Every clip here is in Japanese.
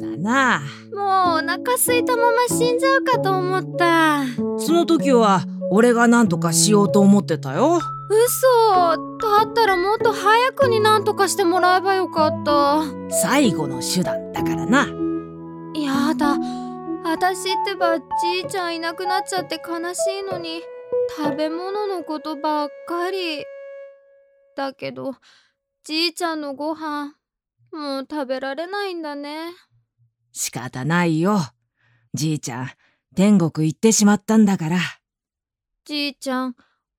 そうだな。もうお腹空いたまま死んじゃうかと思った。その時は俺が何とかしようと思ってたよ。嘘だったらもっと早くになんとかしてもらえばよかった。最後の手段だからな。やだ私ってばじいちゃんいなくなっちゃって悲しいのに食べ物のことばっかりだけどじいちゃんのご飯もう食べられないんだね仕方ないよ。じいちゃん、天国行ってしまったんだから。じいちゃん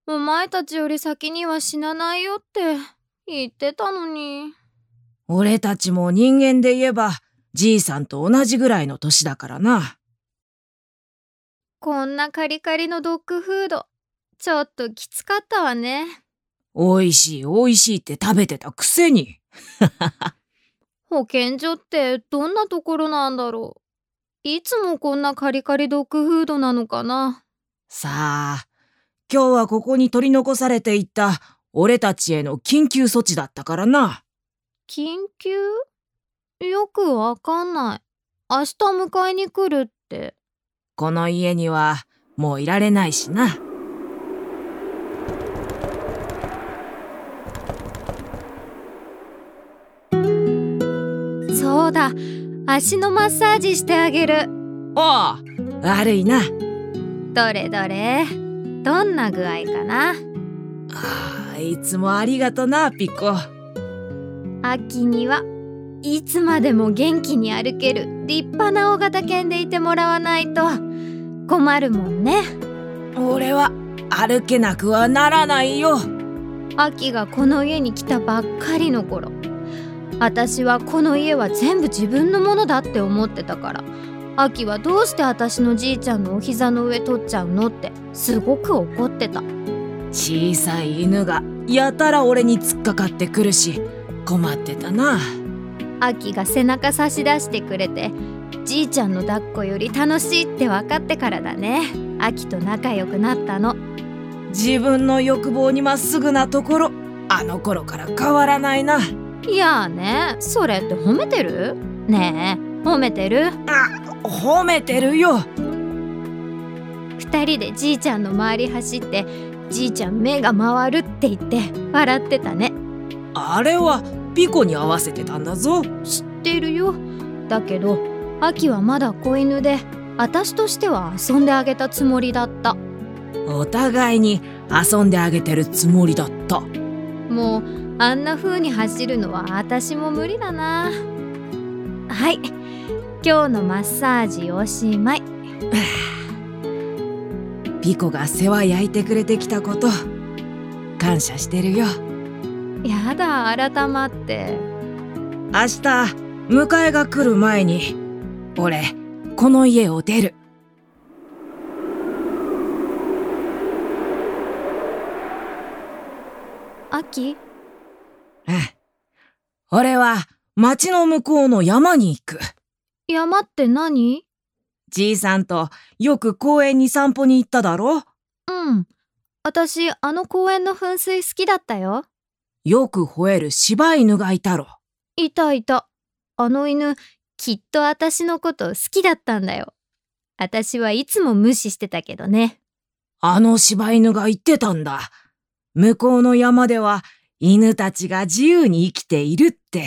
お前たちより先には死なないよって言ってたのに俺たちも人間で言えば、じいさんと同じぐらいの年だからな。こんなカリカリのドッグフードちょっときつかったわね美味しい美味しいって食べてたくせに。保健所ってどんなところなんだろう。いつもこんなカリカリドッグフードなのかな。さあ、今日はここに取り残されていった俺たちへの緊急措置だったからな。緊急？よくわかんない。明日迎えに来るって。この家にはもういられないしな。そうだ。足のマッサージしてあげる。おう悪いな。どれどれ。どんな具合かな。ああ、いつもありがとな、ピコ。秋にはいつまでも元気に歩ける立派な大型犬でいてもらわないと。困るもんね。俺は歩けなくはならないよ。秋がこの家に来たばっかりの頃私はこの家は全部自分のものだって思ってたから。秋はどうして私のじいちゃんのお膝の上取っちゃうのってすごく怒ってた。小さい犬がやたら俺に突っかかってくるし困ってたな。秋が背中差し出してくれてじいちゃんの抱っこより楽しいって分かってからだね。秋と仲良くなったの。自分の欲望にまっすぐなところあの頃から変わらないないやあね。それって褒めてる？ねえ褒めてる？褒めてるよ。二人でじいちゃんの周り走ってじいちゃん目が回るって言って笑ってたね。あれはピコに合わせてたんだぞ。知ってるよ。だけど秋はまだ子犬で私としては遊んであげたつもりだった。お互いに遊んであげてるつもりだった。もうあんな風に走るのは私も無理だな。はい。今日のマッサージおしまい。ピコが世話焼いてくれてきたこと感謝してるよ。やだ改まって。明日迎えが来る前に俺この家を出る。秋うん俺は町の向こうの山に行く。山って何？じいさんとよく公園に散歩に行っただろ？うん。私あの公園の噴水好きだったよ。よく吠える柴犬がいたろ。いたいた。あの犬きっと私のこと好きだったんだよ。私はいつも無視してたけどね。あの柴犬が言ってたんだ。向こうの山では犬たちが自由に生きているって。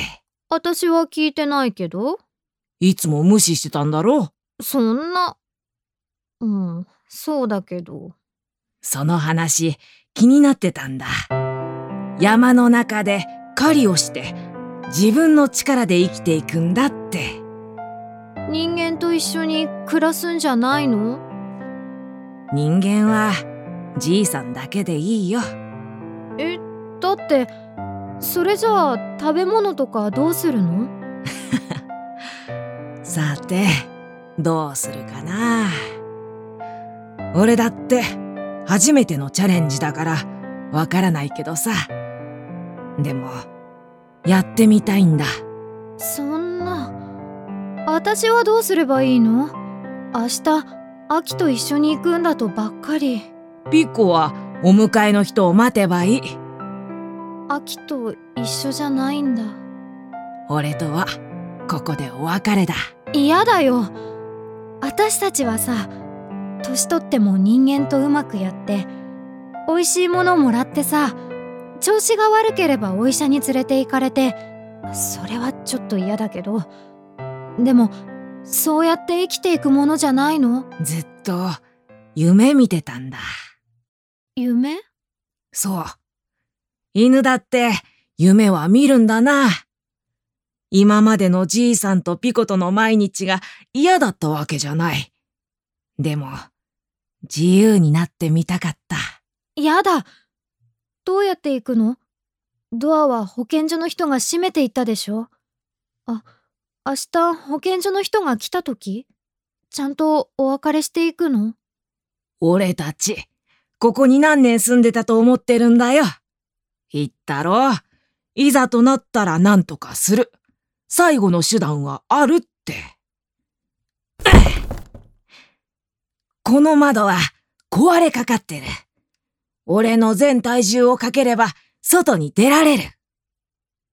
私は聞いてないけど。いつも無視してたんだろそんな。うんそうだけど。その話気になってたんだ。山の中で狩りをして自分の力で生きていくんだって。人間と一緒に暮らすんじゃないの？人間はじいさんだけでいいよ。えだってそれじゃあ食べ物とかどうするの？さてどうするかな？俺だって初めてのチャレンジだからわからないけどさ。でもやってみたいんだ。そんな私はどうすればいいの？明日秋と一緒に行くんだとばっかり。ピッコはお迎えの人を待てばいい秋と一緒じゃないんだ。俺とはここでお別れだ。嫌だよ。私たちはさ年取っても人間とうまくやって美味しいものもらってさ調子が悪ければお医者に連れて行かれてそれはちょっと嫌だけどでもそうやって生きていくものじゃないの？ずっと夢見てたんだ。夢？そう。犬だって夢は見るんだな。今までのじいさんとピコとの毎日が嫌だったわけじゃない。でも、自由になってみたかった。やだどうやって行くの？ドアは保健所の人が閉めていったでしょ？あ、明日保健所の人が来た時？ちゃんとお別れしていくの？俺たち、ここに何年住んでたと思ってるんだよ。言ったろいざとなったら何とかする。最後の手段はあるって。この窓は壊れかかってる。俺の全体重をかければ外に出られる。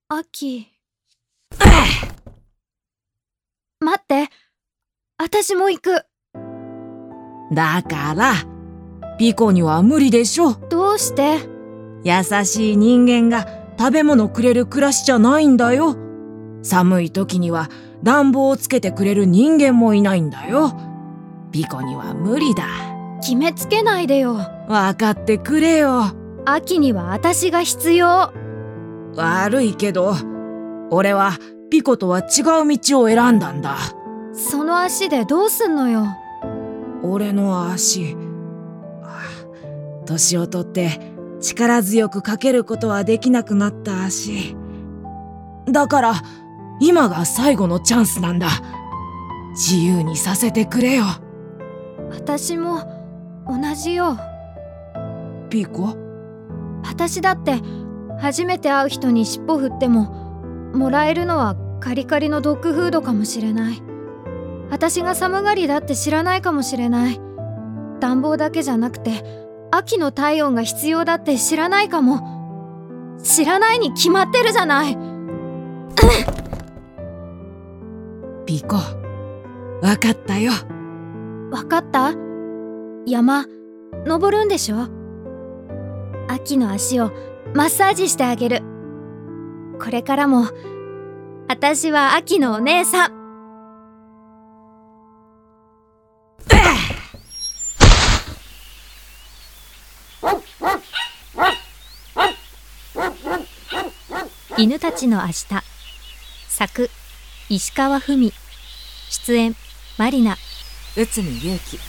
秋。待って。私も行く。だから、ピコには無理でしょ。どうして？優しい人間が食べ物くれる暮らしじゃないんだよ。寒い時には暖房をつけてくれる人間もいないんだよ。ピコには無理だ。決めつけないでよ。わかってくれよ。秋には私が必要。悪いけど、俺はピコとは違う道を選んだんだ。その足でどうすんのよ。俺の足。あ年をとって力強くかけることはできなくなった足。だから、今が最後のチャンスなんだ。自由にさせてくれよ。私も同じよ。ピコ？私だって初めて会う人に尻尾振ってももらえるのはカリカリのドッグフードかもしれない私が寒がりだって知らないかもしれない暖房だけじゃなくて秋の体温が必要だって知らないかも。知らないに決まってるじゃない。ピコ。わかったよ。わかった？山登るんでしょ？秋の足をマッサージしてあげる。これからも私は秋のお姉さん犬たちの明日。作石川文。出演マリナ。内海祐樹。